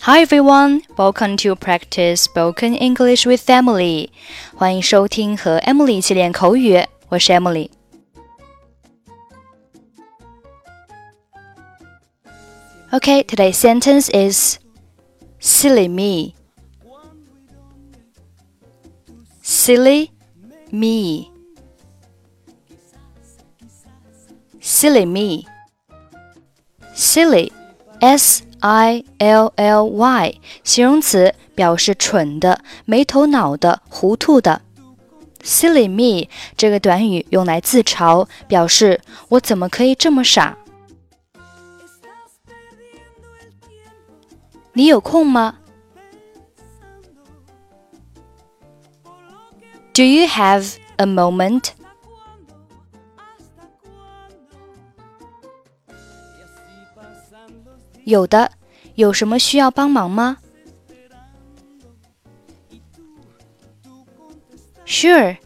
Hi everyone, welcome to practice spoken English with Emily. 欢迎收听和 Emily 一起练口语，我是 Emily。Okay, today's sentence is silly me. Silly me. Silly me. Silly, S I L L Y，形容词，表示蠢的、没头脑的、糊涂的。Silly me 这个短语用来自嘲，表示我怎么可以这么傻？你有空吗？Do you have a moment? 有的，有什么需要帮忙吗？Sure.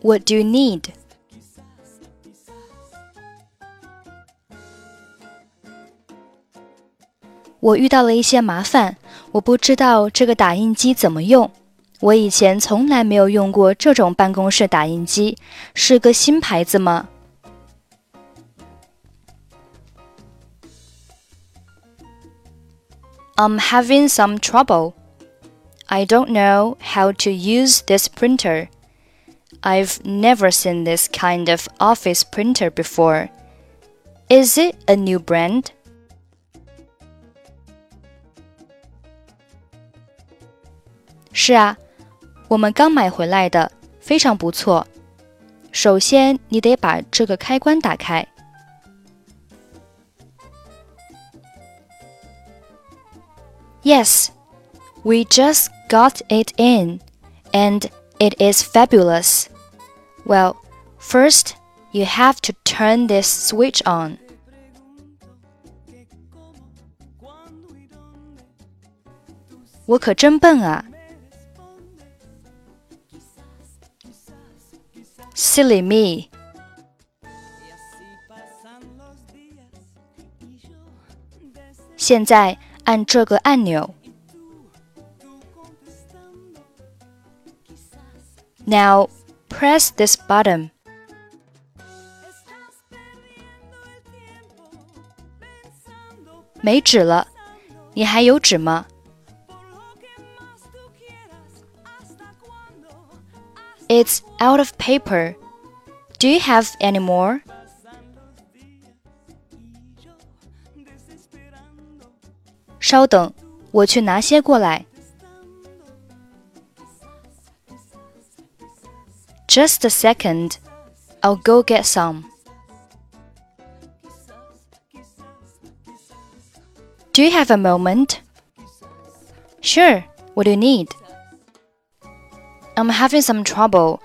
What do you need? 我遇到了一些麻烦，我不知道这个打印机怎么用。我以前从来没有用过这种办公室打印机，是个新牌子吗？I'm having some trouble. I don't know how to use this printer. I've never seen this kind of office printer before. Is it a new brand? Yes, we just got it in, and it is fabulous. Well, first, you have to turn this switch on. Silly me. Now 按这个按钮。Now press this button. 没纸了，你还有纸吗？It's out of paper. Do you have any more? 稍等，我去拿些过来。Just a second, I'll go get some. Do you have a moment? Sure. What do you need? I'm having some trouble.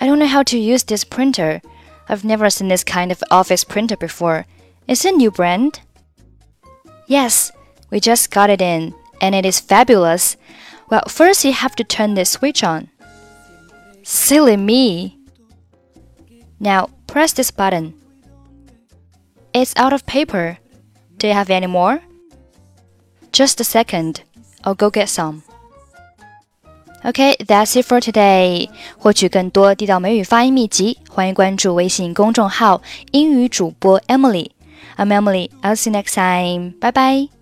I don't know how to use this printer. I've never seen this kind of office printer before. Is it a new brand? Yes, we just got it in, and it is fabulous. Well, first you have to turn this switch on. Silly me! Now press this button. It's out of paper. Do you have any more? Just a second. I'll go get some. Okay, that's it for today. 获取更多地道美语发音秘籍，欢迎关注微信公众号“英语主播 Emily”。I'm Emily. I'll see you next time. Bye bye.